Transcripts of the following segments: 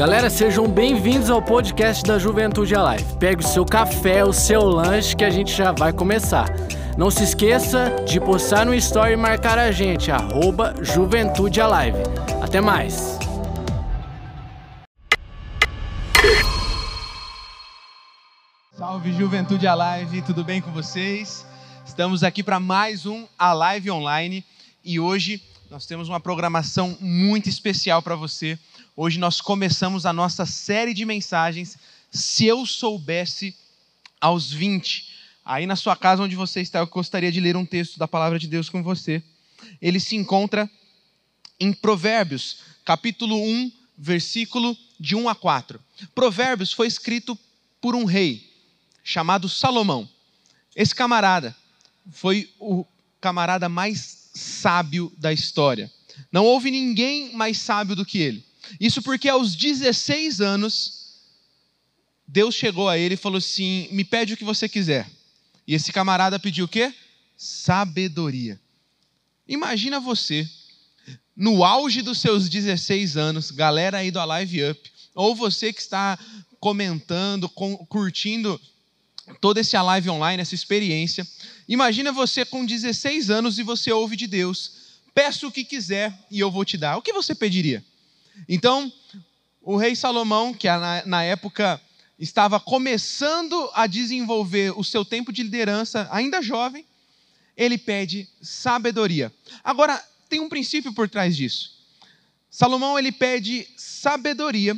Galera, sejam bem-vindos ao podcast da Juventude Alive. Pegue o seu café, o seu lanche que a gente já vai começar. Não se esqueça de postar no story e marcar a gente, arroba Juventude Alive. Até mais! Salve Juventude Alive, tudo bem com vocês? Estamos aqui para mais um Alive Online e hoje nós temos uma programação muito especial para você Hoje nós começamos a nossa série de mensagens Se Eu Soubesse aos 20. Aí na sua casa onde você está, eu gostaria de ler um texto da palavra de Deus com você. Ele se encontra em Provérbios, capítulo 1, versículo de 1 a 4. Provérbios foi escrito por um rei chamado Salomão. Esse camarada foi o camarada mais sábio da história. Não houve ninguém mais sábio do que ele. Isso porque aos 16 anos, Deus chegou a ele e falou assim: Me pede o que você quiser. E esse camarada pediu o quê? Sabedoria. Imagina você, no auge dos seus 16 anos, galera aí do Alive Up, ou você que está comentando, curtindo todo esse Alive Online, essa experiência. Imagina você com 16 anos e você ouve de Deus: Peça o que quiser e eu vou te dar. O que você pediria? Então, o rei Salomão, que na época estava começando a desenvolver o seu tempo de liderança, ainda jovem, ele pede sabedoria. Agora, tem um princípio por trás disso. Salomão ele pede sabedoria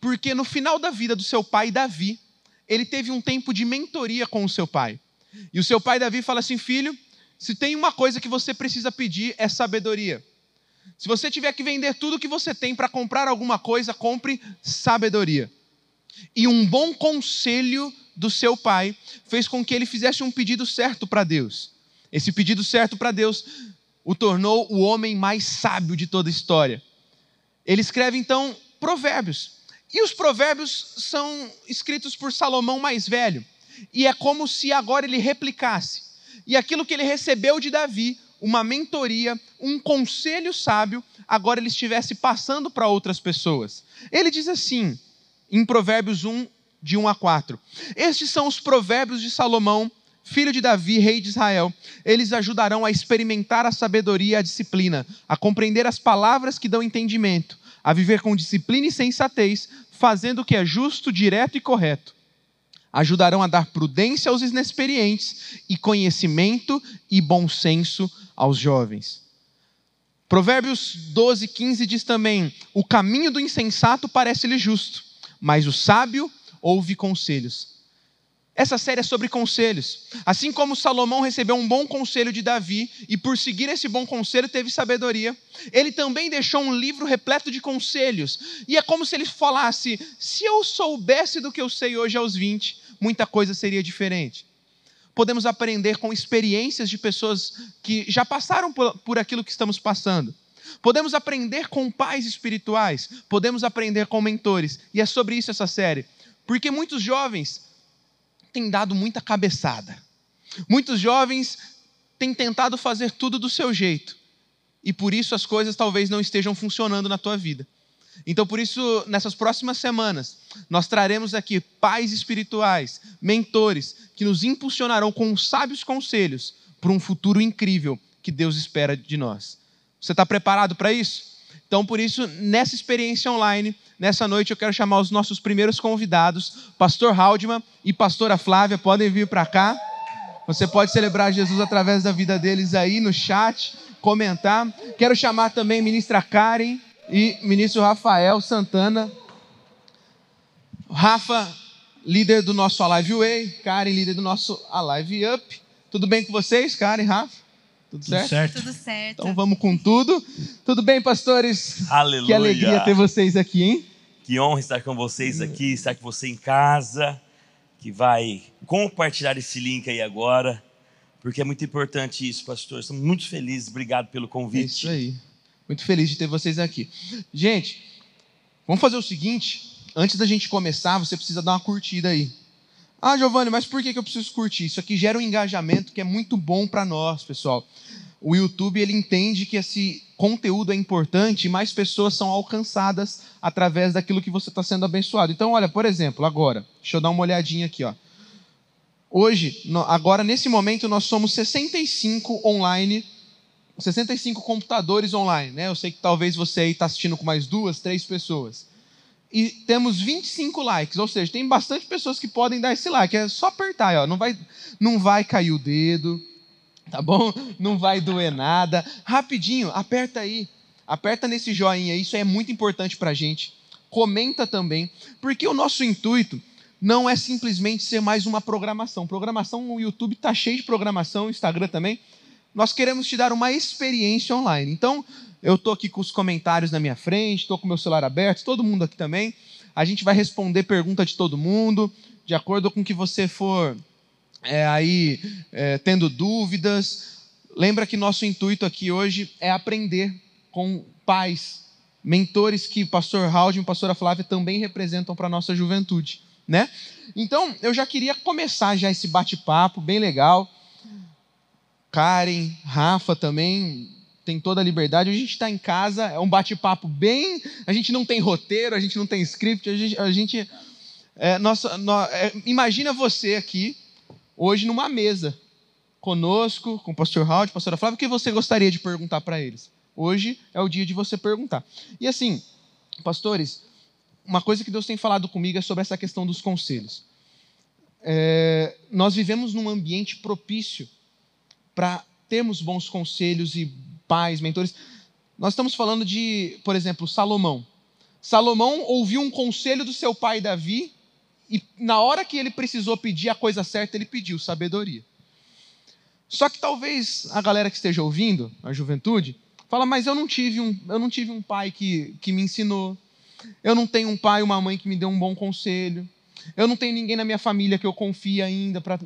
porque no final da vida do seu pai Davi, ele teve um tempo de mentoria com o seu pai. E o seu pai Davi fala assim: "Filho, se tem uma coisa que você precisa pedir é sabedoria. Se você tiver que vender tudo que você tem para comprar alguma coisa, compre sabedoria. E um bom conselho do seu pai fez com que ele fizesse um pedido certo para Deus. Esse pedido certo para Deus o tornou o homem mais sábio de toda a história. Ele escreve então Provérbios. E os Provérbios são escritos por Salomão mais velho. E é como se agora ele replicasse. E aquilo que ele recebeu de Davi, uma mentoria, um conselho sábio, agora ele estivesse passando para outras pessoas. Ele diz assim, em Provérbios 1, de 1 a 4: Estes são os provérbios de Salomão, filho de Davi, rei de Israel. Eles ajudarão a experimentar a sabedoria e a disciplina, a compreender as palavras que dão entendimento, a viver com disciplina e sensatez, fazendo o que é justo, direto e correto ajudarão a dar prudência aos inexperientes e conhecimento e bom senso aos jovens. Provérbios 12, 15 diz também: O caminho do insensato parece-lhe justo, mas o sábio ouve conselhos. Essa série é sobre conselhos. Assim como Salomão recebeu um bom conselho de Davi e, por seguir esse bom conselho, teve sabedoria, ele também deixou um livro repleto de conselhos. E é como se ele falasse: se eu soubesse do que eu sei hoje aos 20, muita coisa seria diferente podemos aprender com experiências de pessoas que já passaram por, por aquilo que estamos passando. Podemos aprender com pais espirituais, podemos aprender com mentores, e é sobre isso essa série. Porque muitos jovens têm dado muita cabeçada. Muitos jovens têm tentado fazer tudo do seu jeito. E por isso as coisas talvez não estejam funcionando na tua vida. Então, por isso, nessas próximas semanas, nós traremos aqui pais espirituais, mentores, que nos impulsionarão com sábios conselhos para um futuro incrível que Deus espera de nós. Você está preparado para isso? Então, por isso, nessa experiência online, nessa noite, eu quero chamar os nossos primeiros convidados, Pastor Haldman e Pastora Flávia, podem vir para cá. Você pode celebrar Jesus através da vida deles aí no chat, comentar. Quero chamar também a ministra Karen e ministro Rafael Santana. Rafa, líder do nosso Alive Way, Karen, líder do nosso Alive Up. Tudo bem com vocês, Karen, Rafa? Tudo, tudo certo? certo? Tudo certo. Então vamos com tudo. Tudo bem, pastores? Aleluia. Que alegria ter vocês aqui, hein? Que honra estar com vocês aqui, estar com você em casa, que vai compartilhar esse link aí agora, porque é muito importante isso, pastor. Estamos muito felizes. Obrigado pelo convite. É isso aí. Muito feliz de ter vocês aqui. Gente, vamos fazer o seguinte: antes da gente começar, você precisa dar uma curtida aí. Ah, Giovanni, mas por que eu preciso curtir? Isso aqui gera um engajamento que é muito bom para nós, pessoal. o YouTube ele entende que esse conteúdo é importante e mais pessoas são alcançadas através daquilo que você está sendo abençoado. Então, olha, por exemplo, agora, deixa eu dar uma olhadinha aqui, ó. Hoje, agora nesse momento, nós somos 65 online, 65 computadores online, né? Eu sei que talvez você aí está assistindo com mais duas, três pessoas. E temos 25 likes, ou seja, tem bastante pessoas que podem dar esse like. É só apertar, ó. Não vai, não vai cair o dedo, tá bom? Não vai doer nada. Rapidinho, aperta aí. Aperta nesse joinha, isso é muito importante para gente. Comenta também, porque o nosso intuito não é simplesmente ser mais uma programação. Programação, o YouTube está cheio de programação, o Instagram também. Nós queremos te dar uma experiência online. Então, eu estou aqui com os comentários na minha frente, estou com o meu celular aberto, todo mundo aqui também. A gente vai responder pergunta de todo mundo, de acordo com o que você for é, aí é, tendo dúvidas. Lembra que nosso intuito aqui hoje é aprender com pais, mentores que o pastor Raul e a pastora Flávia também representam para a nossa juventude. Né? Então, eu já queria começar já esse bate-papo bem legal. Karen, Rafa também, tem toda a liberdade. A gente está em casa, é um bate-papo bem. A gente não tem roteiro, a gente não tem script, a gente. A gente é, nossa, é, imagina você aqui, hoje numa mesa conosco, com o pastor Raul, pastora Flávia, o que você gostaria de perguntar para eles? Hoje é o dia de você perguntar. E assim, pastores, uma coisa que Deus tem falado comigo é sobre essa questão dos conselhos. É, nós vivemos num ambiente propício para termos bons conselhos e pais, mentores. Nós estamos falando de, por exemplo, Salomão. Salomão ouviu um conselho do seu pai Davi e na hora que ele precisou pedir a coisa certa, ele pediu sabedoria. Só que talvez a galera que esteja ouvindo, a juventude, fala, mas eu não tive um, eu não tive um pai que, que me ensinou. Eu não tenho um pai e uma mãe que me deu um bom conselho. Eu não tenho ninguém na minha família que eu confie ainda para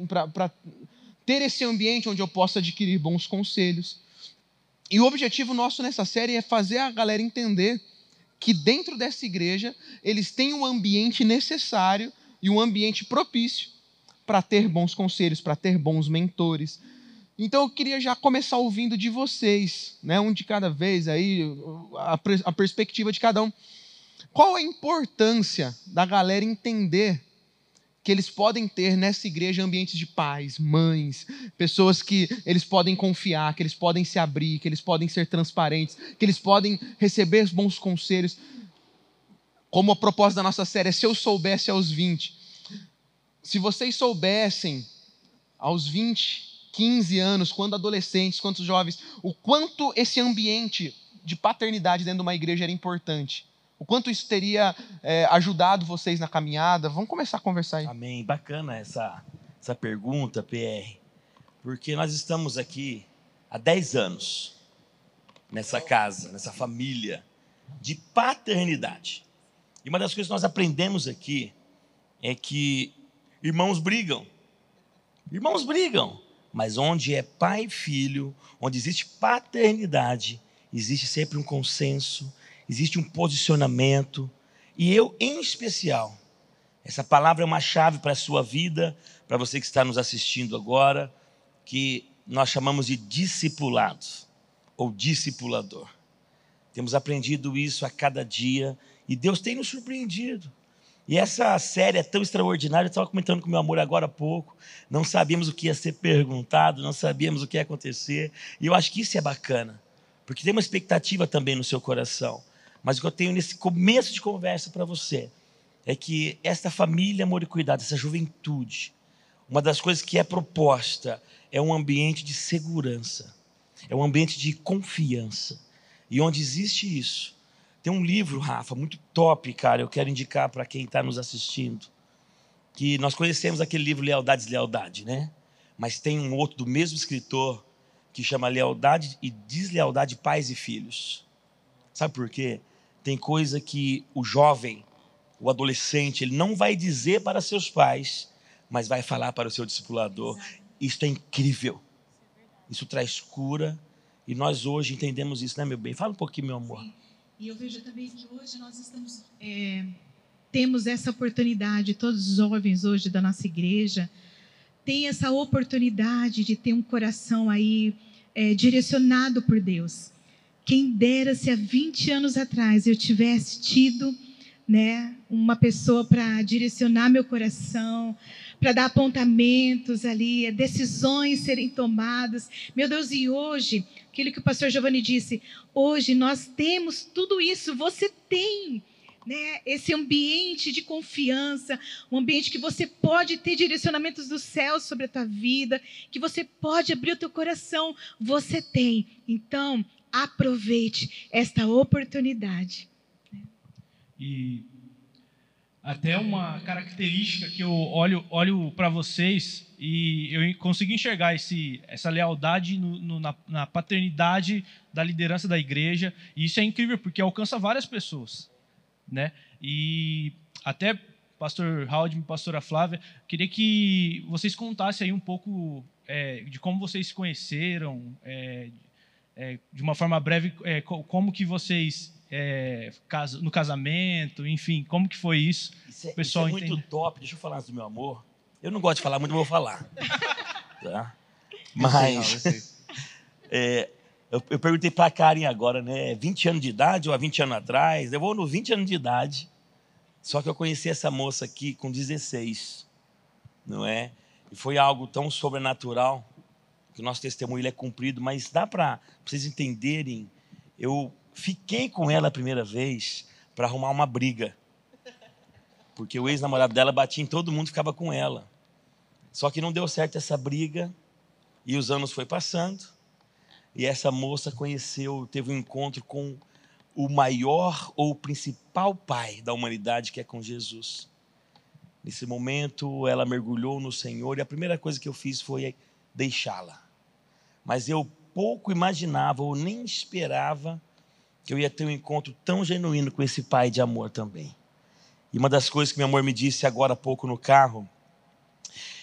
ter esse ambiente onde eu possa adquirir bons conselhos. E o objetivo nosso nessa série é fazer a galera entender que dentro dessa igreja eles têm um ambiente necessário e um ambiente propício para ter bons conselhos, para ter bons mentores. Então eu queria já começar ouvindo de vocês, né, um de cada vez aí, a, a perspectiva de cada um. Qual a importância da galera entender que eles podem ter nessa igreja ambientes de pais, mães, pessoas que eles podem confiar, que eles podem se abrir, que eles podem ser transparentes, que eles podem receber bons conselhos como a proposta da nossa série é se eu soubesse aos 20. Se vocês soubessem aos 20, 15 anos, quando adolescentes, quanto jovens, o quanto esse ambiente de paternidade dentro de uma igreja era importante. O quanto isso teria é, ajudado vocês na caminhada. Vamos começar a conversar aí. Amém. Bacana essa, essa pergunta, PR. Porque nós estamos aqui há 10 anos nessa casa, nessa família de paternidade. E uma das coisas que nós aprendemos aqui é que irmãos brigam. Irmãos brigam. Mas onde é pai e filho, onde existe paternidade, existe sempre um consenso, existe um posicionamento. E eu, em especial, essa palavra é uma chave para a sua vida, para você que está nos assistindo agora, que nós chamamos de discipulado ou discipulador. Temos aprendido isso a cada dia e Deus tem nos surpreendido. E essa série é tão extraordinária, eu estava comentando com meu amor agora há pouco. Não sabíamos o que ia ser perguntado, não sabíamos o que ia acontecer. E eu acho que isso é bacana, porque tem uma expectativa também no seu coração. Mas o que eu tenho nesse começo de conversa para você é que esta família, amor e cuidado, essa juventude, uma das coisas que é proposta é um ambiente de segurança, é um ambiente de confiança. E onde existe isso, tem um livro, Rafa, muito top, cara, eu quero indicar para quem está nos assistindo. Que nós conhecemos aquele livro Lealdade e Deslealdade, né? Mas tem um outro do mesmo escritor que chama Lealdade e Deslealdade Pais e Filhos. Sabe por quê? Tem coisa que o jovem, o adolescente, ele não vai dizer para seus pais, mas vai falar para o seu discipulador. Isso é incrível. Isso traz cura. E nós hoje entendemos isso, né, meu bem? Fala um pouquinho, meu amor. Sim. E eu vejo também que hoje nós estamos é, temos essa oportunidade, todos os jovens hoje da nossa igreja têm essa oportunidade de ter um coração aí é, direcionado por Deus. Quem dera se há 20 anos atrás eu tivesse tido né, uma pessoa para direcionar meu coração, para dar apontamentos ali, decisões serem tomadas. Meu Deus, e hoje, aquilo que o pastor Giovanni disse, hoje nós temos tudo isso, você tem. Né, esse ambiente de confiança, um ambiente que você pode ter direcionamentos do céu sobre a tua vida, que você pode abrir o teu coração, você tem. Então, aproveite esta oportunidade. E até uma característica que eu olho, olho para vocês e eu consigo enxergar esse, essa lealdade no, no, na, na, paternidade da liderança da igreja. E isso é incrível porque alcança várias pessoas. Né? E até pastor Howard e pastora Flávia, queria que vocês contassem aí um pouco é, de como vocês se conheceram, é, é, de uma forma breve, é, como que vocês é, no casamento, enfim, como que foi isso? Isso é, pessoal isso é muito top. Deixa eu falar do meu amor. Eu não gosto de falar muito, vou falar. Tá? Mas é, eu, eu, perguntei para a Karen agora, né? 20 anos de idade ou há 20 anos atrás? Eu vou no 20 anos de idade. Só que eu conheci essa moça aqui com 16, não é? E foi algo tão sobrenatural que o nosso testemunho é cumprido, mas dá para vocês entenderem. Eu Fiquei com ela a primeira vez para arrumar uma briga. Porque o ex-namorado dela batia em todo mundo ficava com ela. Só que não deu certo essa briga e os anos foi passando. E essa moça conheceu, teve um encontro com o maior ou o principal pai da humanidade, que é com Jesus. Nesse momento, ela mergulhou no Senhor e a primeira coisa que eu fiz foi deixá-la. Mas eu pouco imaginava ou nem esperava que eu ia ter um encontro tão genuíno com esse pai de amor também. E uma das coisas que meu amor me disse agora há pouco no carro,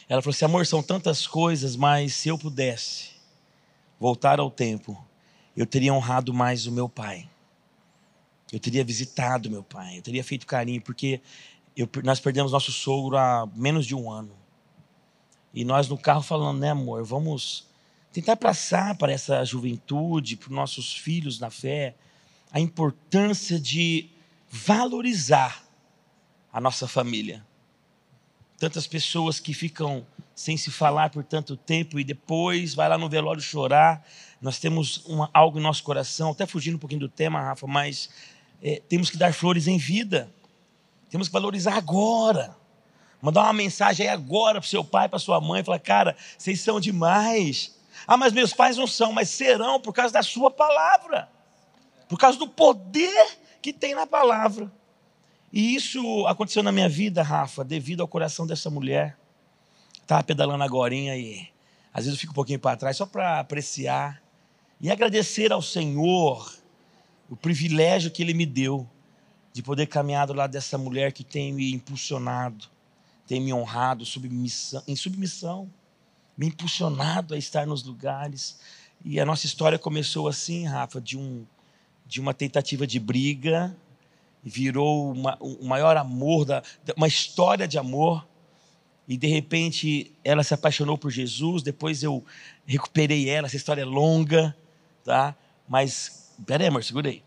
ela falou assim: amor, são tantas coisas, mas se eu pudesse voltar ao tempo, eu teria honrado mais o meu pai. Eu teria visitado meu pai, eu teria feito carinho, porque eu, nós perdemos nosso sogro há menos de um ano. E nós no carro falando, né, amor, vamos tentar passar para essa juventude, para os nossos filhos na fé, a importância de valorizar a nossa família. Tantas pessoas que ficam sem se falar por tanto tempo e depois vai lá no velório chorar. Nós temos uma, algo em nosso coração, até fugindo um pouquinho do tema, Rafa, mas é, temos que dar flores em vida. Temos que valorizar agora. Mandar uma mensagem aí agora para seu pai, para sua mãe, falar: cara, vocês são demais. Ah, mas meus pais não são, mas serão por causa da sua palavra por causa do poder que tem na palavra. E isso aconteceu na minha vida, Rafa, devido ao coração dessa mulher. Estava pedalando agora e às vezes eu fico um pouquinho para trás só para apreciar e agradecer ao Senhor o privilégio que Ele me deu de poder caminhar do lado dessa mulher que tem me impulsionado, tem me honrado submissão, em submissão, me impulsionado a estar nos lugares. E a nossa história começou assim, Rafa, de um de uma tentativa de briga, virou uma, o maior amor, da, uma história de amor. E de repente ela se apaixonou por Jesus. Depois eu recuperei ela. Essa história é longa, tá? Mas, peraí, amor, segurei.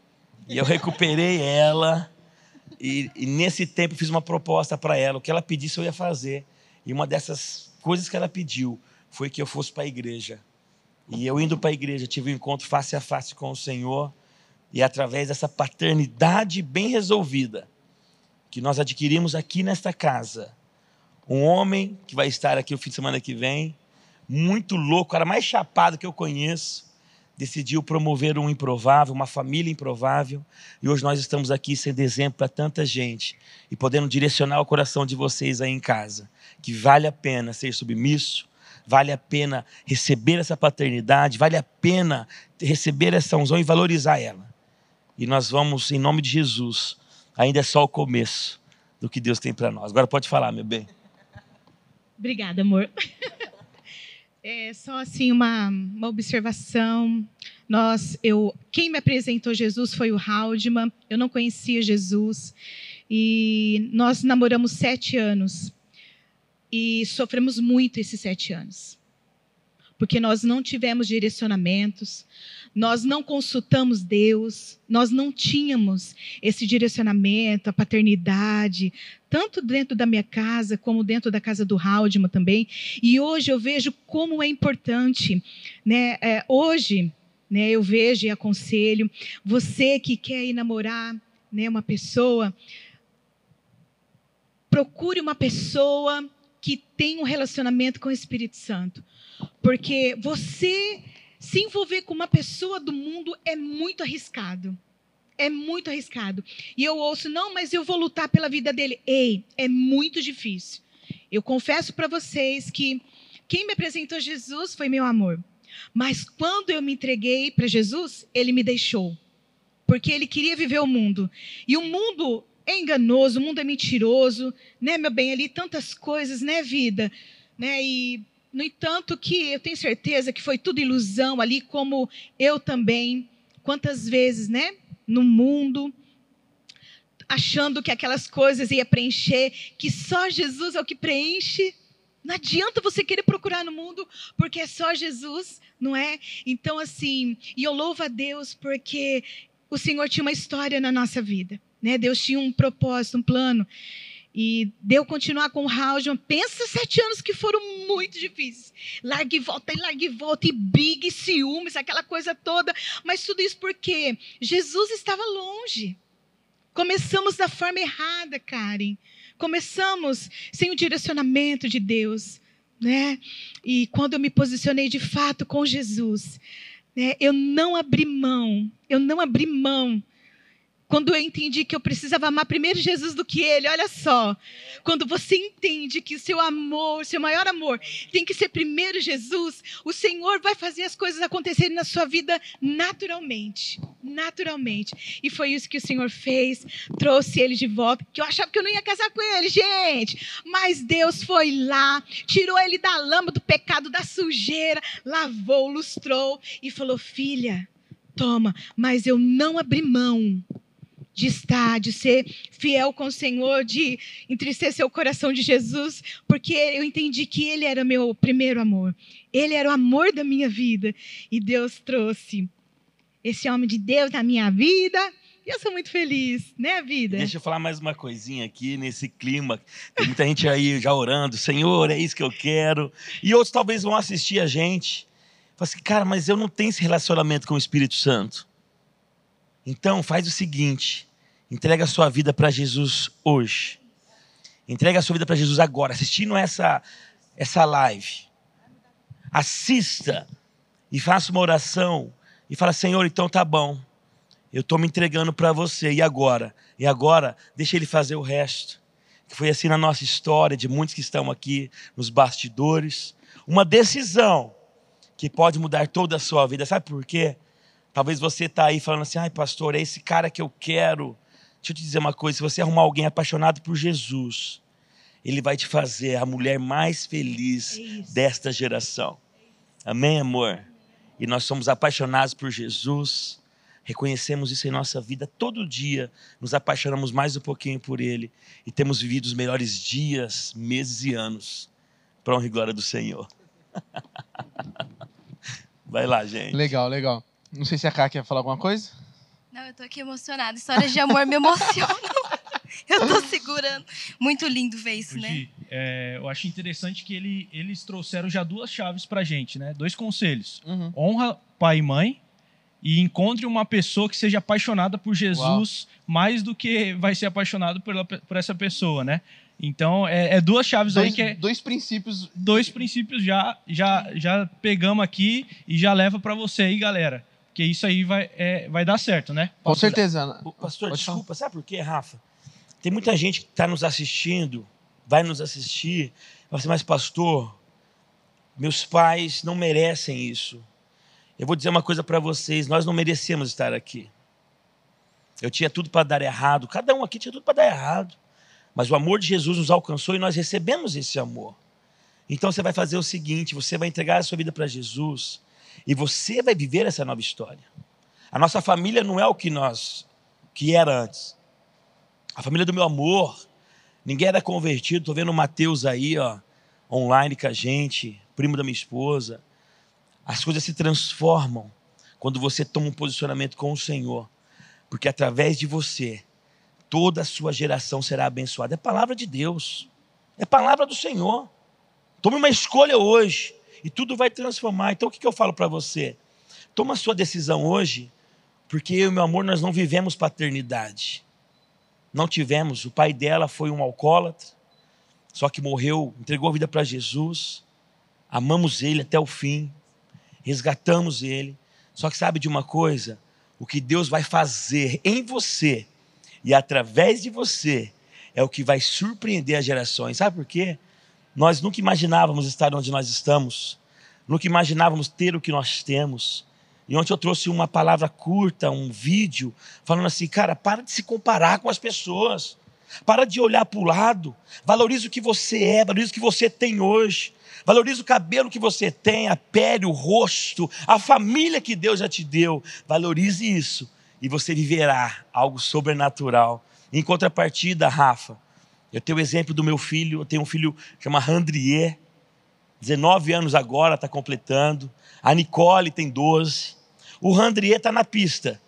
E eu recuperei ela. E, e nesse tempo fiz uma proposta para ela. O que ela pedisse eu ia fazer. E uma dessas coisas que ela pediu foi que eu fosse para a igreja. E eu indo para a igreja tive um encontro face a face com o Senhor. E através dessa paternidade bem resolvida, que nós adquirimos aqui nesta casa, um homem que vai estar aqui o fim de semana que vem, muito louco, cara mais chapado que eu conheço, decidiu promover um improvável, uma família improvável, e hoje nós estamos aqui sendo exemplo para tanta gente e podendo direcionar o coração de vocês aí em casa, que vale a pena ser submisso, vale a pena receber essa paternidade, vale a pena receber essa unção e valorizar ela. E nós vamos, em nome de Jesus, ainda é só o começo do que Deus tem para nós. Agora pode falar, meu bem. Obrigada, amor. É só assim uma, uma observação. Nós, eu, quem me apresentou Jesus foi o Haldman. Eu não conhecia Jesus e nós namoramos sete anos e sofremos muito esses sete anos porque nós não tivemos direcionamentos, nós não consultamos Deus, nós não tínhamos esse direcionamento, a paternidade, tanto dentro da minha casa como dentro da casa do Haldman também. E hoje eu vejo como é importante, né? É, hoje, né? Eu vejo e aconselho você que quer ir namorar, né? Uma pessoa, procure uma pessoa que tem um relacionamento com o Espírito Santo, porque você se envolver com uma pessoa do mundo é muito arriscado. É muito arriscado. E eu ouço, não, mas eu vou lutar pela vida dele. Ei, é muito difícil. Eu confesso para vocês que quem me apresentou Jesus foi meu amor. Mas quando eu me entreguei para Jesus, ele me deixou. Porque ele queria viver o mundo. E o mundo é enganoso, o mundo é mentiroso, né, meu bem? Ali tantas coisas, né, vida? Né? E no entanto, que eu tenho certeza que foi tudo ilusão ali, como eu também. Quantas vezes, né? No mundo, achando que aquelas coisas ia preencher, que só Jesus é o que preenche. Não adianta você querer procurar no mundo, porque é só Jesus, não é? Então, assim, e eu louvo a Deus porque o Senhor tinha uma história na nossa vida, né? Deus tinha um propósito, um plano. E deu continuar com o Haljan. Pensa sete anos que foram muito difíceis. Larga e volta, e larga e volta, e briga, e ciúmes, aquela coisa toda. Mas tudo isso porque Jesus estava longe. Começamos da forma errada, Karen. Começamos sem o direcionamento de Deus. Né? E quando eu me posicionei de fato com Jesus, né, eu não abri mão, eu não abri mão quando eu entendi que eu precisava amar primeiro Jesus do que ele, olha só. Quando você entende que o seu amor, seu maior amor, tem que ser primeiro Jesus, o Senhor vai fazer as coisas acontecerem na sua vida naturalmente. Naturalmente. E foi isso que o Senhor fez, trouxe ele de volta, que eu achava que eu não ia casar com ele, gente. Mas Deus foi lá, tirou ele da lama do pecado, da sujeira, lavou, lustrou e falou: Filha, toma, mas eu não abri mão de estar, de ser fiel com o Senhor, de entristecer o coração de Jesus, porque eu entendi que Ele era meu primeiro amor. Ele era o amor da minha vida. E Deus trouxe esse homem de Deus na minha vida. E eu sou muito feliz, né, vida? Deixa eu falar mais uma coisinha aqui nesse clima. Tem muita gente aí já orando, Senhor, é isso que eu quero. E outros talvez vão assistir a gente. Fala assim, cara, mas eu não tenho esse relacionamento com o Espírito Santo. Então, faz o seguinte: entrega a sua vida para Jesus hoje. Entrega a sua vida para Jesus agora, assistindo essa, essa live. Assista e faça uma oração e fala: Senhor, então tá bom. Eu estou me entregando para você. E agora? E agora, deixa ele fazer o resto. Que foi assim na nossa história, de muitos que estão aqui nos bastidores. Uma decisão que pode mudar toda a sua vida. Sabe por quê? Talvez você está aí falando assim, ai pastor, é esse cara que eu quero. Deixa eu te dizer uma coisa, se você arrumar alguém apaixonado por Jesus, ele vai te fazer a mulher mais feliz é desta geração. Amém, amor? E nós somos apaixonados por Jesus, reconhecemos isso em nossa vida todo dia, nos apaixonamos mais um pouquinho por Ele e temos vivido os melhores dias, meses e anos, para honra e glória do Senhor. Vai lá, gente. Legal, legal. Não sei se a Ká quer falar alguma coisa. Não, eu tô aqui emocionada. Histórias de amor me emocionam. eu tô segurando. Muito lindo ver isso, né? É, eu acho interessante que ele, eles trouxeram já duas chaves pra gente, né? Dois conselhos. Uhum. Honra pai e mãe e encontre uma pessoa que seja apaixonada por Jesus Uau. mais do que vai ser apaixonado por, por essa pessoa, né? Então, é, é duas chaves dois, aí que é... Dois princípios... Dois princípios já, já, já pegamos aqui e já leva para você aí, galera. Porque isso aí vai, é, vai dar certo, né? Com certeza. Pastor, Pode desculpa, falar. sabe por quê, Rafa? Tem muita gente que está nos assistindo, vai nos assistir, vai assim, mas pastor, meus pais não merecem isso. Eu vou dizer uma coisa para vocês: nós não merecemos estar aqui. Eu tinha tudo para dar errado, cada um aqui tinha tudo para dar errado. Mas o amor de Jesus nos alcançou e nós recebemos esse amor. Então você vai fazer o seguinte: você vai entregar a sua vida para Jesus e você vai viver essa nova história. A nossa família não é o que nós que era antes. A família do meu amor, ninguém era convertido. Estou vendo o Mateus aí, ó, online com a gente, primo da minha esposa. As coisas se transformam quando você toma um posicionamento com o Senhor, porque através de você, toda a sua geração será abençoada. É palavra de Deus, é palavra do Senhor. Tome uma escolha hoje e tudo vai transformar. Então o que eu falo para você? Toma sua decisão hoje, porque eu e meu amor, nós não vivemos paternidade. Não tivemos. O pai dela foi um alcoólatra, só que morreu, entregou a vida para Jesus. Amamos ele até o fim, resgatamos ele. Só que sabe de uma coisa? O que Deus vai fazer em você e através de você é o que vai surpreender as gerações. Sabe por quê? Nós nunca imaginávamos estar onde nós estamos, nunca imaginávamos ter o que nós temos. E ontem eu trouxe uma palavra curta, um vídeo, falando assim: cara, para de se comparar com as pessoas, para de olhar para o lado, valorize o que você é, valorize o que você tem hoje. Valorize o cabelo que você tem, a pele, o rosto, a família que Deus já te deu. Valorize isso e você viverá algo sobrenatural. Em contrapartida, Rafa, eu tenho o exemplo do meu filho, eu tenho um filho que chama Randrier, 19 anos agora, está completando. A Nicole tem 12. O Randrier está na pista,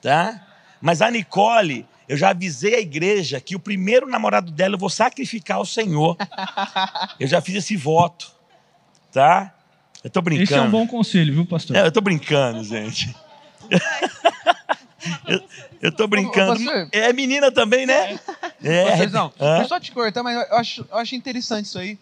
tá? Mas a Nicole, eu já avisei a igreja que o primeiro namorado dela eu vou sacrificar ao Senhor. Eu já fiz esse voto, tá? Eu estou brincando. Esse é um bom conselho, viu, pastor? É, eu estou brincando, gente. Eu estou brincando. Pastor. É menina também, né? É. Hã? deixa eu só te cortar, mas eu acho, eu acho interessante isso aí.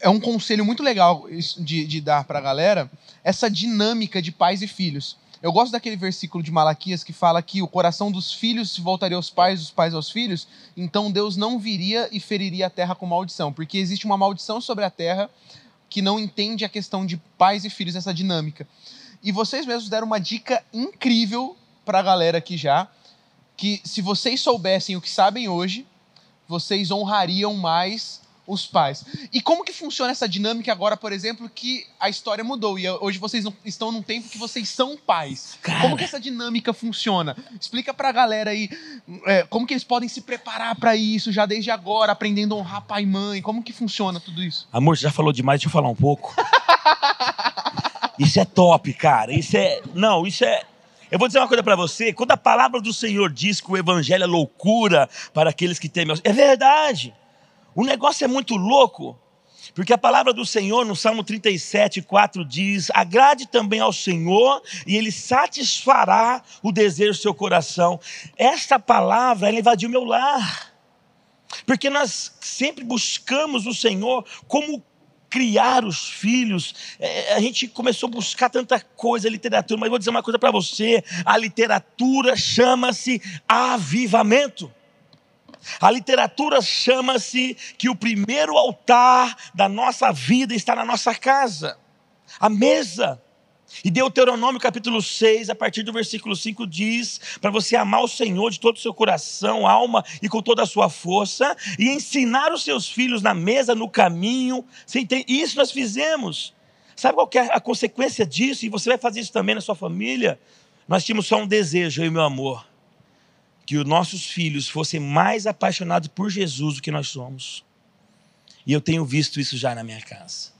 É um conselho muito legal de, de dar para a galera, essa dinâmica de pais e filhos. Eu gosto daquele versículo de Malaquias que fala que o coração dos filhos se voltaria aos pais, dos pais aos filhos, então Deus não viria e feriria a terra com maldição, porque existe uma maldição sobre a terra que não entende a questão de pais e filhos nessa dinâmica. E vocês mesmos deram uma dica incrível para a galera aqui já, que se vocês soubessem o que sabem hoje, vocês honrariam mais os pais. E como que funciona essa dinâmica agora, por exemplo, que a história mudou e hoje vocês não- estão num tempo que vocês são pais? Cara. Como que essa dinâmica funciona? Explica pra galera aí é, como que eles podem se preparar para isso já desde agora, aprendendo a honrar pai e mãe. Como que funciona tudo isso? Amor, você já falou demais, deixa eu falar um pouco. Isso é top, cara. Isso é. Não, isso é. Eu vou dizer uma coisa para você. Quando a palavra do Senhor diz que o evangelho é loucura para aqueles que temem. É verdade. O negócio é muito louco. Porque a palavra do Senhor, no Salmo 37, 4, diz: Agrade também ao Senhor, e Ele satisfará o desejo do seu coração. Esta palavra, ela invadiu meu lar. Porque nós sempre buscamos o Senhor como criar os filhos. É, a gente começou a buscar tanta coisa, literatura, mas vou dizer uma coisa para você: a literatura chama-se avivamento. A literatura chama-se que o primeiro altar da nossa vida está na nossa casa, a mesa. E Deuteronômio capítulo 6, a partir do versículo 5, diz para você amar o Senhor de todo o seu coração, alma e com toda a sua força, e ensinar os seus filhos na mesa, no caminho. Isso nós fizemos. Sabe qual é a consequência disso? E você vai fazer isso também na sua família? Nós tínhamos só um desejo, eu e meu amor. Que os nossos filhos fossem mais apaixonados por Jesus do que nós somos. E eu tenho visto isso já na minha casa.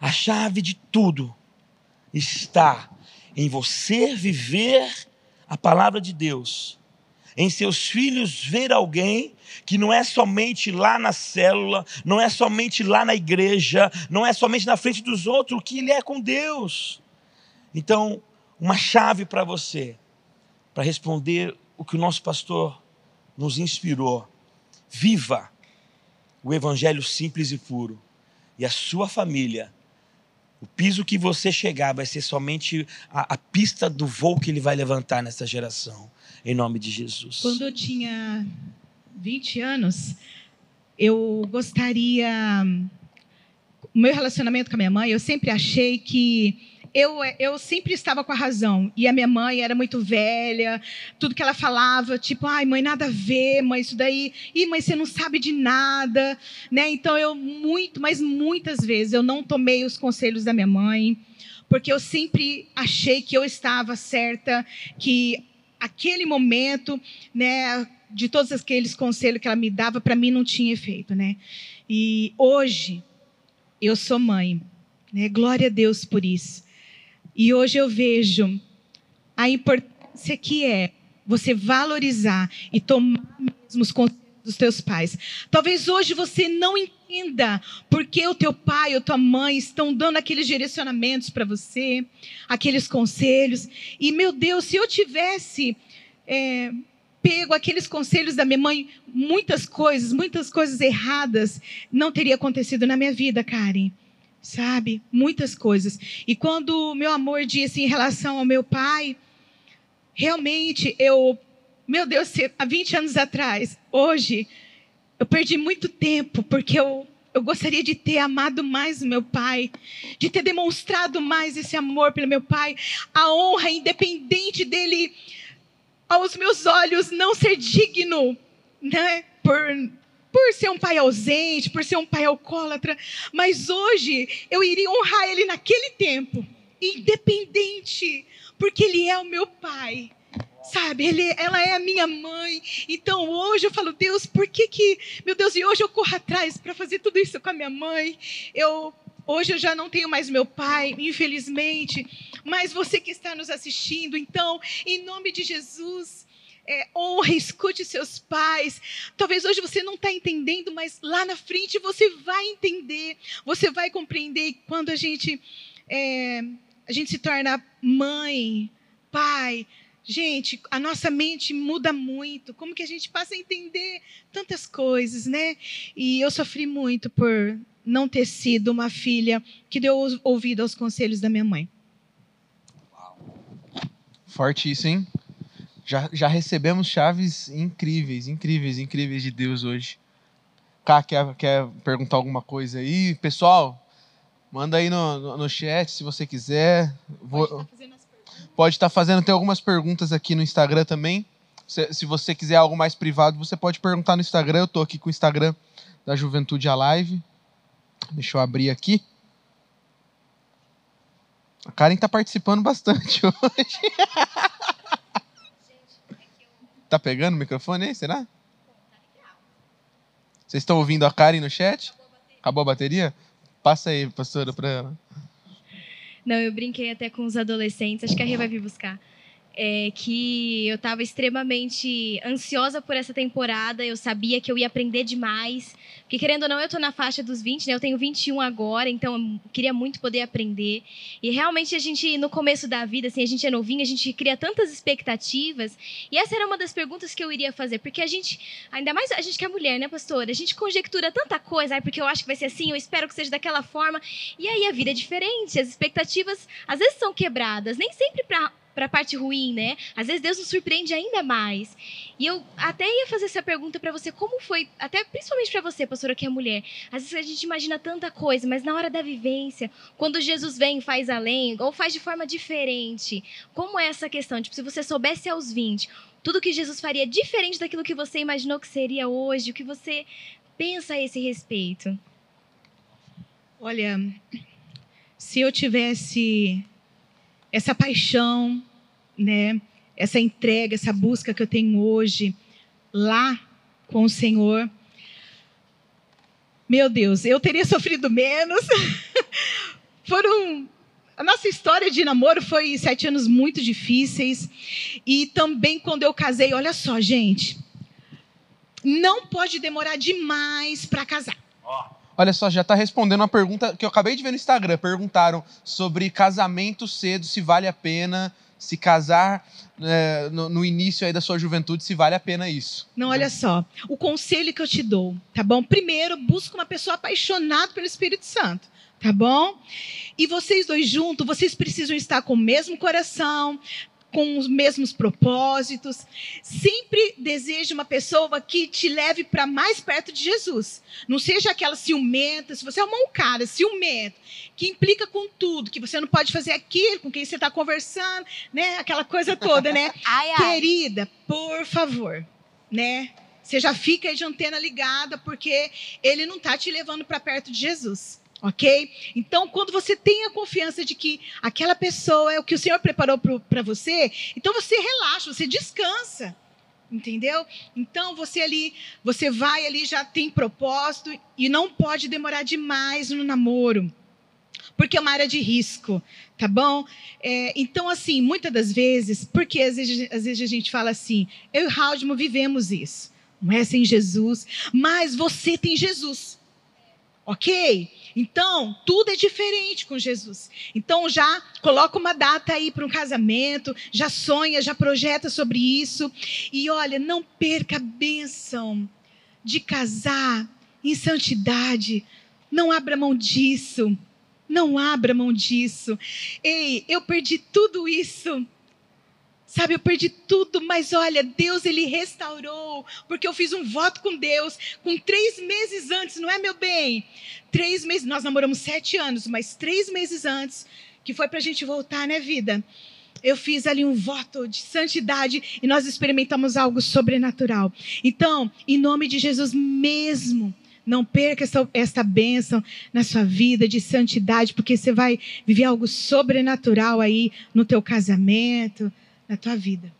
A chave de tudo está em você viver a palavra de Deus, em seus filhos ver alguém que não é somente lá na célula, não é somente lá na igreja, não é somente na frente dos outros, que ele é com Deus. Então, uma chave para você, para responder o que o nosso pastor nos inspirou: viva o evangelho simples e puro, e a sua família o piso que você chegar vai ser somente a, a pista do voo que ele vai levantar nessa geração. Em nome de Jesus. Quando eu tinha 20 anos, eu gostaria. O meu relacionamento com a minha mãe, eu sempre achei que eu, eu sempre estava com a razão. E a minha mãe era muito velha, tudo que ela falava, tipo, ai, mãe, nada a ver, mãe, isso daí. Ih, mãe, você não sabe de nada. Né? Então, eu muito, mas muitas vezes eu não tomei os conselhos da minha mãe, porque eu sempre achei que eu estava certa, que aquele momento, né, de todos aqueles conselhos que ela me dava, para mim não tinha efeito, né? E hoje eu sou mãe Né? Glória a Deus por isso. E hoje eu vejo a importância que é você valorizar e tomar mesmo os conselhos dos teus pais. Talvez hoje você não entenda porque o teu pai ou tua mãe estão dando aqueles direcionamentos para você, aqueles conselhos. E, meu Deus, se eu tivesse é, pego aqueles conselhos da minha mãe, muitas coisas, muitas coisas erradas não teria acontecido na minha vida, Karen. Sabe? Muitas coisas. E quando meu amor disse em relação ao meu pai, realmente eu, meu Deus, há 20 anos atrás, hoje, eu perdi muito tempo porque eu eu gostaria de ter amado mais o meu pai, de ter demonstrado mais esse amor pelo meu pai, a honra independente dele aos meus olhos não ser digno, né? Por por ser um pai ausente, por ser um pai alcoólatra, mas hoje eu iria honrar ele naquele tempo, independente, porque ele é o meu pai. Sabe, ele, ela é a minha mãe. Então hoje eu falo, Deus, por que que, meu Deus, e hoje eu corro atrás para fazer tudo isso com a minha mãe? Eu Hoje eu já não tenho mais meu pai, infelizmente, mas você que está nos assistindo, então, em nome de Jesus, é, honra, escute seus pais. Talvez hoje você não está entendendo, mas lá na frente você vai entender, você vai compreender. Quando a gente, é, a gente se torna mãe, pai, gente, a nossa mente muda muito. Como que a gente passa a entender tantas coisas, né? E eu sofri muito por não ter sido uma filha que deu ouvido aos conselhos da minha mãe. Forte isso, hein? Já, já recebemos chaves incríveis, incríveis, incríveis de Deus hoje. Cá, quer, quer perguntar alguma coisa aí? Pessoal, manda aí no, no, no chat se você quiser. Vou, pode estar tá fazendo, tem algumas perguntas aqui no Instagram também. Se, se, você quiser algo mais privado, você pode perguntar no Instagram. Eu estou aqui com o Instagram da Juventude Alive. Deixa eu abrir aqui. A Karen está participando bastante hoje. Tá pegando o microfone aí, será? Vocês estão ouvindo a Karen no chat? Acabou a bateria? Passa aí, pastora, para ela. Não, eu brinquei até com os adolescentes, acho que a Rê vai vir buscar é, que eu estava extremamente ansiosa por essa temporada, eu sabia que eu ia aprender demais, porque querendo ou não, eu estou na faixa dos 20, né? Eu tenho 21 agora, então eu queria muito poder aprender. E realmente a gente, no começo da vida, assim, a gente é novinho, a gente cria tantas expectativas, e essa era uma das perguntas que eu iria fazer, porque a gente, ainda mais a gente que é mulher, né, pastora? A gente conjectura tanta coisa, porque eu acho que vai ser assim, eu espero que seja daquela forma, e aí a vida é diferente, as expectativas às vezes são quebradas, nem sempre para para a parte ruim, né? Às vezes Deus nos surpreende ainda mais. E eu até ia fazer essa pergunta para você, como foi, até principalmente para você, pastora, que é mulher. Às vezes a gente imagina tanta coisa, mas na hora da vivência, quando Jesus vem e faz além, ou faz de forma diferente, como é essa questão? Tipo, se você soubesse aos 20, tudo que Jesus faria diferente daquilo que você imaginou que seria hoje, o que você pensa a esse respeito? Olha, se eu tivesse essa paixão, né? Essa entrega, essa busca que eu tenho hoje lá com o Senhor. Meu Deus, eu teria sofrido menos. Foram a nossa história de namoro foi sete anos muito difíceis. E também quando eu casei, olha só, gente. Não pode demorar demais para casar. Oh. Olha só, já está respondendo uma pergunta que eu acabei de ver no Instagram. Perguntaram sobre casamento cedo, se vale a pena se casar é, no, no, início aí da sua juventude, se vale a pena isso. Não, olha só. O conselho que eu te dou, tá bom? Primeiro, busca uma pessoa apaixonada pelo Espírito Santo tá bom? E vocês dois juntos, vocês precisam estar com o mesmo coração, com os mesmos propósitos. Sempre deseje uma pessoa que te leve para mais perto de Jesus. Não seja aquela ciumenta. Se você é um cara ciumento, que implica com tudo, que você não pode fazer aquilo com quem você está conversando, né? Aquela coisa toda, né? ai, ai. Querida, por favor, né? Você já fica aí de antena ligada, porque ele não está te levando para perto de Jesus. Ok? Então, quando você tem a confiança de que aquela pessoa é o que o Senhor preparou para você, então você relaxa, você descansa. Entendeu? Então você ali, você vai ali, já tem propósito e não pode demorar demais no namoro. porque é uma área de risco, tá bom? É, então, assim, muitas das vezes, porque às vezes, às vezes a gente fala assim, eu e Haldman vivemos isso, não é sem Jesus, mas você tem Jesus, ok? Então, tudo é diferente com Jesus. Então, já coloca uma data aí para um casamento, já sonha, já projeta sobre isso. E olha, não perca a bênção de casar em santidade. Não abra mão disso. Não abra mão disso. Ei, eu perdi tudo isso Sabe, eu perdi tudo, mas olha, Deus ele restaurou, porque eu fiz um voto com Deus com três meses antes, não é meu bem? Três meses, nós namoramos sete anos, mas três meses antes, que foi para a gente voltar, né, vida? Eu fiz ali um voto de santidade e nós experimentamos algo sobrenatural. Então, em nome de Jesus mesmo, não perca essa, essa bênção na sua vida de santidade, porque você vai viver algo sobrenatural aí no teu casamento, na tua vida.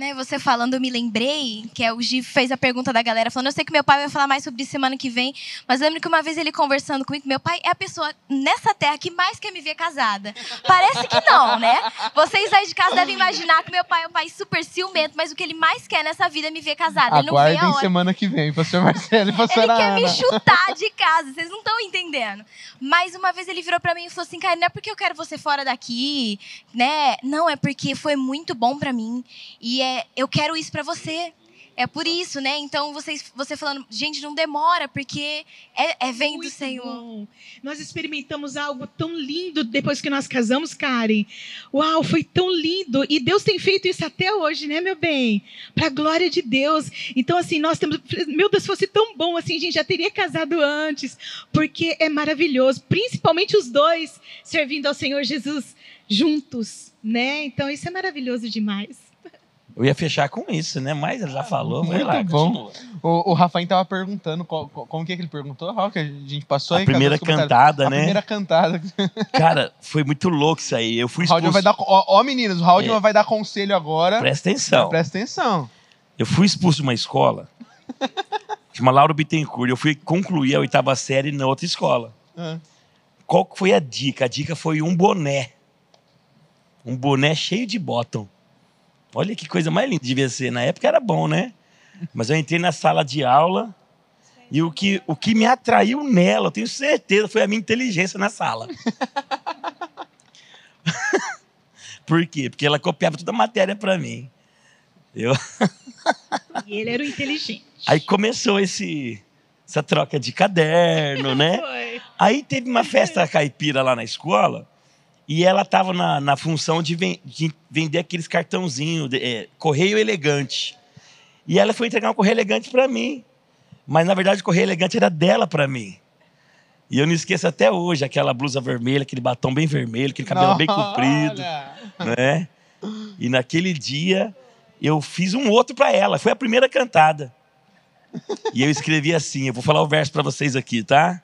Né, você falando, eu me lembrei que é o Gi fez a pergunta da galera, falando: Eu sei que meu pai vai falar mais sobre isso semana que vem, mas lembro que uma vez ele conversando comigo, meu pai é a pessoa nessa terra que mais quer me ver casada. Parece que não, né? Vocês aí de casa devem imaginar que meu pai é um pai super ciumento, mas o que ele mais quer nessa vida é me ver casada. Ele não vê a hora. semana que vem, pastor Marcelo e pastor Ele quer me chutar de casa, vocês não estão entendendo. Mas uma vez ele virou para mim e falou assim: Cara, não é porque eu quero você fora daqui, né? Não, é porque foi muito bom para mim. E é, eu quero isso para você. É por isso, né? Então, vocês, você falando, gente, não demora, porque é, é vem do Muito Senhor. bom. Nós experimentamos algo tão lindo depois que nós casamos, Karen. Uau, foi tão lindo. E Deus tem feito isso até hoje, né, meu bem? Para a glória de Deus. Então, assim, nós temos. Meu Deus, se fosse tão bom assim, a gente já teria casado antes. Porque é maravilhoso. Principalmente os dois servindo ao Senhor Jesus juntos, né? Então, isso é maravilhoso demais. Eu ia fechar com isso, né? Mas ele já falou, vai muito lá, bom. O, o Rafael tava perguntando qual- qual- como que, é que ele perguntou, Raul, que a gente passou A aí. cadê primeira cantada, A né? primeira cantada. Cara, foi muito louco isso aí. Eu fui O expulso. vai dar. Ó, ó, meninos, o Haldman É. vai dar conselho agora. Presta atenção. Presta atenção. Eu fui expulso de uma escola, chama Lauro Bittencourt. Eu fui concluir a oitava série na outra escola. Ah. Qual que foi a dica? A dica foi um boné. Um boné cheio de bottom. Olha que coisa mais linda devia ser. Na época era bom, né? Mas eu entrei na sala de aula e o que, o que me atraiu nela, eu tenho certeza, foi a minha inteligência na sala. Por quê? Porque ela copiava toda a matéria para mim. Eu... E ele era o inteligente. Aí começou esse, essa troca de caderno, né? Foi. Aí teve uma festa caipira lá na escola e ela estava na, na função de, ven- de vender aqueles cartãozinhos, de- é, correio elegante. E ela foi entregar um correio elegante para mim. Mas na verdade o correio elegante era dela para mim. E eu não esqueço até hoje aquela blusa vermelha, aquele batom bem vermelho, aquele cabelo bem comprido, né? E naquele dia eu fiz um outro para ela. Foi a primeira cantada. E eu escrevi assim, eu vou falar o verso para vocês aqui, tá?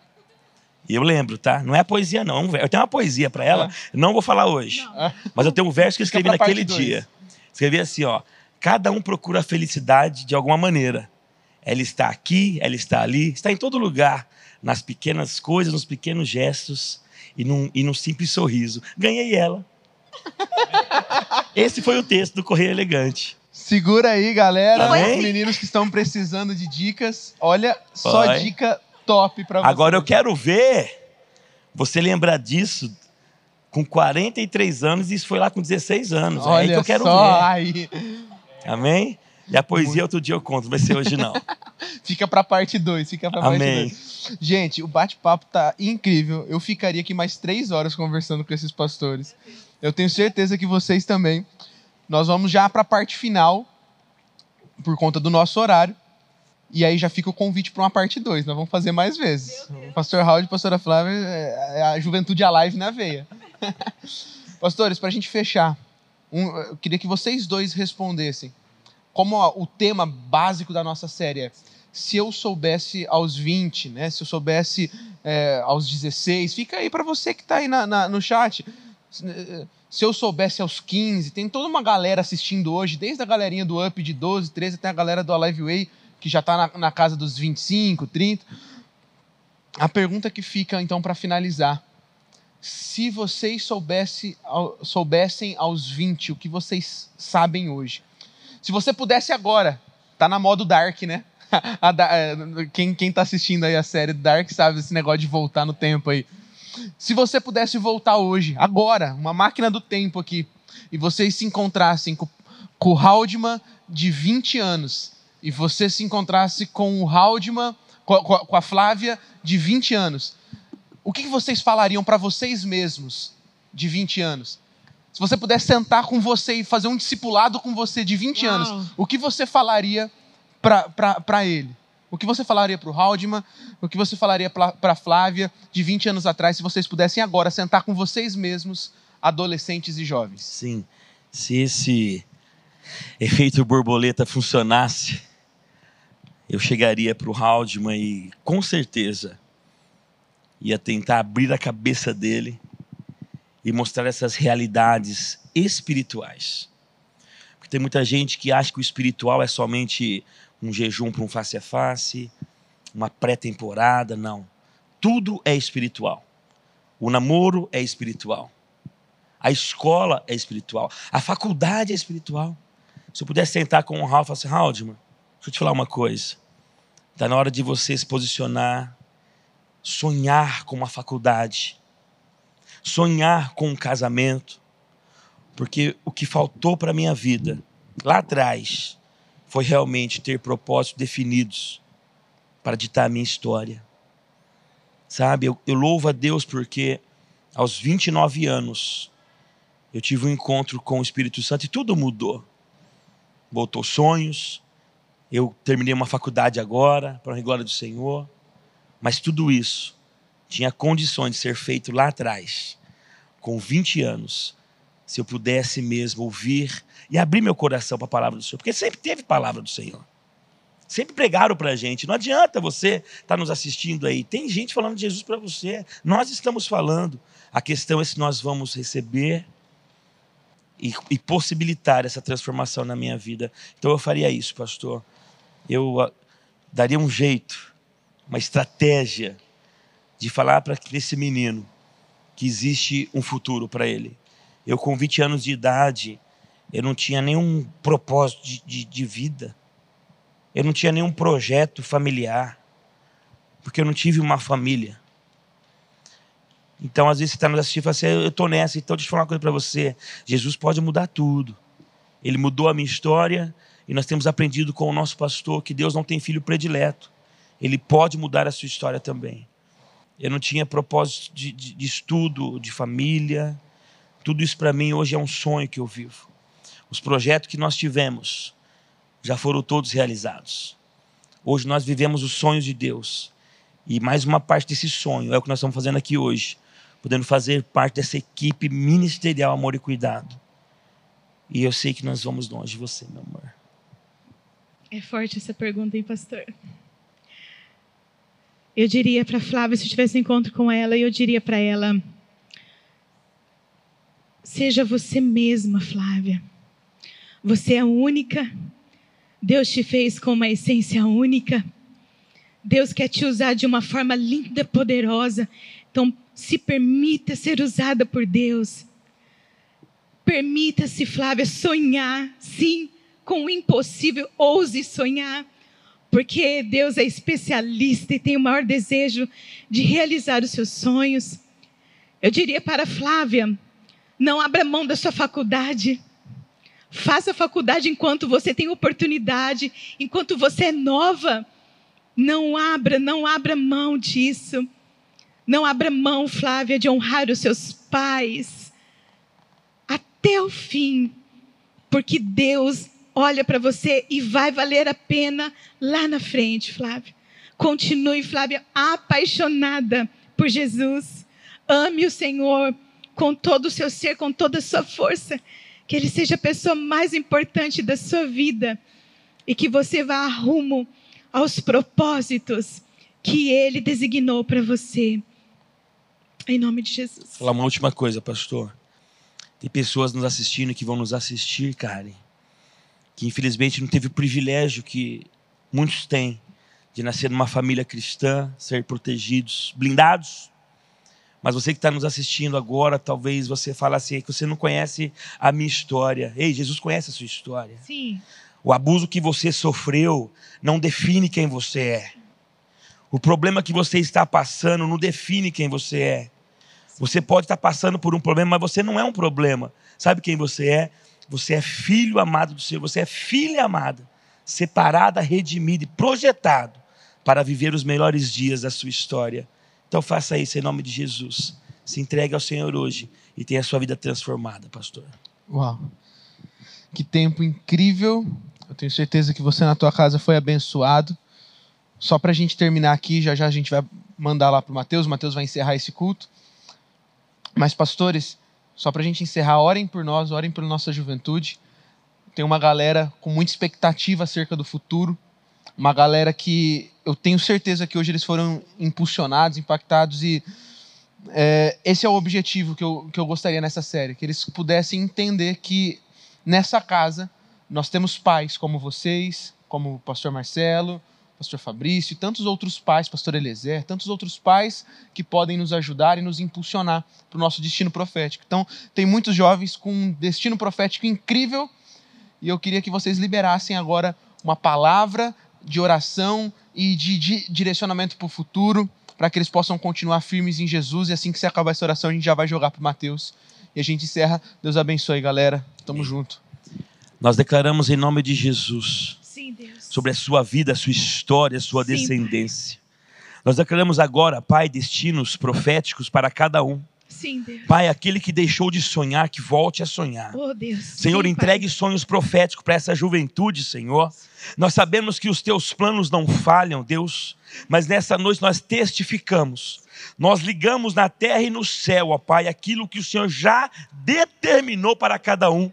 E eu lembro, tá? Não é poesia não, ver- eu tenho uma poesia para ela, não vou falar hoje. Mas eu tenho um verso que eu escrevi naquele dia. Escrevi assim, ó: Cada um procura a felicidade de alguma maneira. Ela está aqui, ela está ali, está em todo lugar, nas pequenas coisas, nos pequenos gestos e num, e num simples sorriso. Ganhei ela. Esse foi o texto do Correio Elegante. Segura aí, galera. Foi Os meninos que estão precisando de dicas. Olha, só dica top pra vocês. Agora eu quero ver você lembrar disso com 43 anos e isso foi lá com 16 anos. é aí Olha que eu quero só ver. aí. Amém? E a poesia outro dia eu conto, vai ser hoje não. Fica pra parte 2, fica pra parte Amém. 2. Gente, o bate-papo tá incrível. Eu ficaria aqui mais três horas conversando com esses pastores. Eu tenho certeza que vocês também. Nós vamos já pra parte final, por conta do nosso horário. E aí já fica o convite para uma parte 2. Nós vamos fazer mais vezes. Pastor Raul e a pastora Flávia é a juventude alive na veia. Pastores, para a gente fechar, um, eu queria que vocês dois respondessem. Como o tema básico da nossa série é se eu soubesse aos 20, né? Se eu soubesse é, aos 16, fica aí para você que está aí na- na- no chat. Se, Se eu soubesse aos 15, tem toda uma galera assistindo hoje, desde a galerinha do Up de 12, 13, até a galera do Alive Way, que já está na, na casa dos 25, 30. A pergunta que fica, então, para finalizar: se vocês soubesse, soubessem aos 20 o que vocês sabem hoje. Se você pudesse agora, tá na modo Dark, né? É, quem, quem tá assistindo aí a série Dark sabe esse negócio de voltar no tempo aí. Se você pudesse voltar hoje, agora, uma máquina do tempo aqui, e vocês se encontrassem com, com o Haldman de 20 anos, e você se encontrasse com o Haldman, com, com a Flávia de 20 anos, o que vocês falariam para vocês mesmos de 20 anos? Se você pudesse sentar com você e fazer um discipulado com você de 20 Uau. anos, o que você falaria para ele? O que você falaria para o Haldman? O que você falaria para a Flávia de 20 anos atrás, se vocês pudessem agora sentar com vocês mesmos, adolescentes e jovens? Sim. Se esse efeito borboleta funcionasse, eu chegaria para o Haldman e, com certeza, ia tentar abrir a cabeça dele e mostrar essas realidades espirituais. Porque tem muita gente que acha que o espiritual é somente um jejum para um face a face, uma pré-temporada, não. Tudo é espiritual. O namoro é espiritual. A escola é espiritual. A faculdade é espiritual. Se eu pudesse sentar com o Ralph e falar assim, Haldman, deixa eu te falar uma coisa. Está na hora de você se posicionar sonhar com uma faculdade, sonhar com um casamento, porque o que faltou para a minha vida lá atrás foi realmente ter propósitos definidos para ditar a minha história. Sabe, eu, eu louvo a Deus porque aos 29 anos eu tive um encontro com o Espírito Santo e tudo mudou. Voltou sonhos, eu terminei uma faculdade agora, para a glória do Senhor. Mas tudo isso tinha condições de ser feito lá atrás, com 20 anos, se eu pudesse mesmo ouvir e abrir meu coração para a palavra do Senhor, porque sempre teve palavra do Senhor. Sempre pregaram para a gente. Não adianta você estar tá nos assistindo aí. Tem gente falando de Jesus para você. Nós estamos falando. A questão é se nós vamos receber e, e, possibilitar essa transformação na minha vida. Então eu faria isso, pastor. Eu uh, daria um jeito uma estratégia de falar para esse menino que existe um futuro para ele. Eu, com 20 anos de idade, eu não tinha nenhum propósito de, de, de vida. Eu não tinha nenhum projeto familiar. Porque eu não tive uma família. Então, às vezes, você está nos assistindo e fala assim: eu estou nessa, então deixa eu falar uma coisa para você. Jesus pode mudar tudo. Ele mudou a minha história e nós temos aprendido com o nosso pastor que Deus não tem filho predileto ele pode mudar a sua história também. Eu não tinha propósito de, de, de estudo, de família. Tudo isso para mim hoje é um sonho que eu vivo. Os projetos que nós tivemos já foram todos realizados. Hoje nós vivemos os sonhos de Deus. E mais uma parte desse sonho é o que nós estamos fazendo aqui hoje, podendo fazer parte dessa equipe ministerial Amor e Cuidado. E eu sei que nós vamos longe de você, meu amor. É forte essa pergunta, hein, pastor? eu diria para Flávia, se eu tivesse encontro com ela, eu diria para ela: seja você mesma, Flávia. Você é única. Deus te fez com uma essência única. Deus quer te usar de uma forma linda, poderosa. Então, se permita ser usada por Deus. Permita-se, Flávia, sonhar, sim, com o impossível. Ouse sonhar porque Deus é especialista e tem o maior desejo de realizar os seus sonhos. Eu diria para Flávia: não abra mão da sua faculdade. Faça a faculdade enquanto você tem oportunidade, enquanto você é nova. Não abra, não abra mão disso. Não abra mão, Flávia, de honrar os seus pais até o fim, porque Deus olha para você e vai valer a pena lá na frente, Flávia. Continue, Flávia, apaixonada por Jesus. Ame o Senhor com todo o seu ser, com toda a sua força. Que Ele seja a pessoa mais importante da sua vida. E que você vá rumo aos propósitos que Ele designou para você. Em nome de Jesus. Falar uma última coisa, pastor. Tem pessoas nos assistindo que vão nos assistir, Karen que infelizmente não teve o privilégio que muitos têm de nascer numa família cristã, ser protegidos, blindados. Mas você que está nos assistindo agora, talvez você fale assim, que você não conhece a minha história. Ei, Jesus conhece a sua história. Sim. O abuso que você sofreu não define quem você é. O problema que você está passando não define quem você é. Você pode estar passando por um problema, mas você não é um problema. Sabe quem você é? Você é filho amado do Senhor, você é filha amada, separada, redimida e projetado para viver os melhores dias da sua história. Então faça isso em nome de Jesus. Se entregue ao Senhor hoje e tenha a sua vida transformada, pastor. Uau. Que tempo incrível. Eu tenho certeza que você na tua casa foi abençoado. Só para a gente terminar aqui, já já a gente vai mandar lá para o Mateus. O Mateus vai encerrar esse culto. Mas, pastores, só para a gente encerrar, orem por nós, orem pela nossa juventude. Tem uma galera com muita expectativa acerca do futuro. Uma galera que eu tenho certeza que hoje eles foram impulsionados, impactados e é, esse é o objetivo que eu, que eu gostaria nessa série, que eles pudessem entender que nessa casa nós temos pais como vocês, como o pastor Marcelo, pastor Fabrício e tantos outros pais, pastor Eliezer, tantos outros pais que podem nos ajudar e nos impulsionar para o nosso destino profético. Então, tem muitos jovens com um destino profético incrível e eu queria que vocês liberassem agora uma palavra de oração e de, de direcionamento para o futuro, para que eles possam continuar firmes em Jesus. E assim que você acabar essa oração, a gente já vai jogar para Mateus. E a gente encerra. Deus abençoe, galera. Tamo junto. Nós declaramos em nome de Jesus Sim, sobre a sua vida, a sua história, a sua Sim, descendência. Nós declaramos agora, Pai, destinos proféticos para cada um. Sim. Pai, aquele que deixou de sonhar, que volte a sonhar. Oh. Senhor, Sim, entregue sonhos proféticos para essa juventude, Senhor. Nós sabemos que os teus planos não falham, Deus, mas nessa noite nós testificamos. Nós ligamos na terra e no céu, ó Pai, aquilo que o Senhor já determinou para cada um.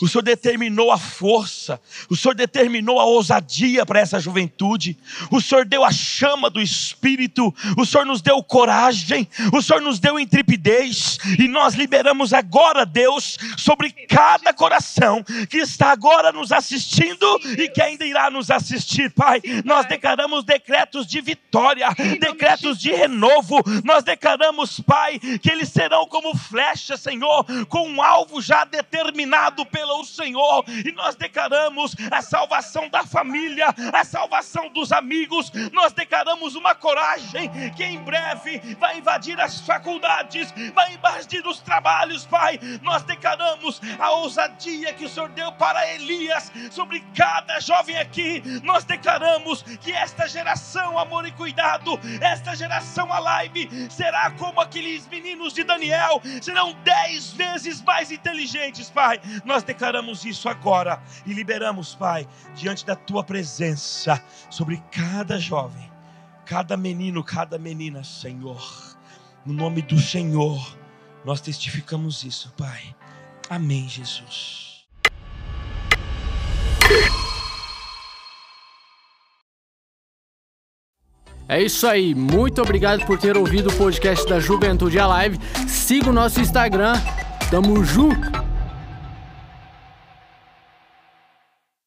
O Senhor determinou a força, o Senhor determinou a ousadia para essa juventude, o Senhor deu a chama do Espírito, o Senhor nos deu coragem, o Senhor nos deu intrepidez, e nós liberamos agora, Deus, sobre cada coração que está agora nos assistindo e que ainda irá nos assistir, Pai. Nós declaramos decretos de vitória, decretos de renovo, nós declaramos, Pai, que eles serão como flechas, Senhor, com um alvo já determinado pelo Senhor, e nós declaramos a salvação da família, a salvação dos amigos, nós declaramos uma coragem que em breve vai invadir as faculdades, vai invadir os trabalhos, Pai. Nós declaramos a ousadia que o Senhor deu para Elias sobre cada jovem aqui. Nós declaramos que esta geração, amor e cuidado, esta geração a live será como aqueles meninos de Daniel, serão dez vezes mais inteligentes, Pai. Nós declaramos isso agora e liberamos, Pai, diante da tua presença sobre cada jovem, cada menino, cada menina, Senhor. No nome do Senhor, nós testificamos isso, Pai. Amém, Jesus. É isso aí, muito obrigado por ter ouvido o podcast da Juventude Alive. Siga o nosso Instagram, tamo junto!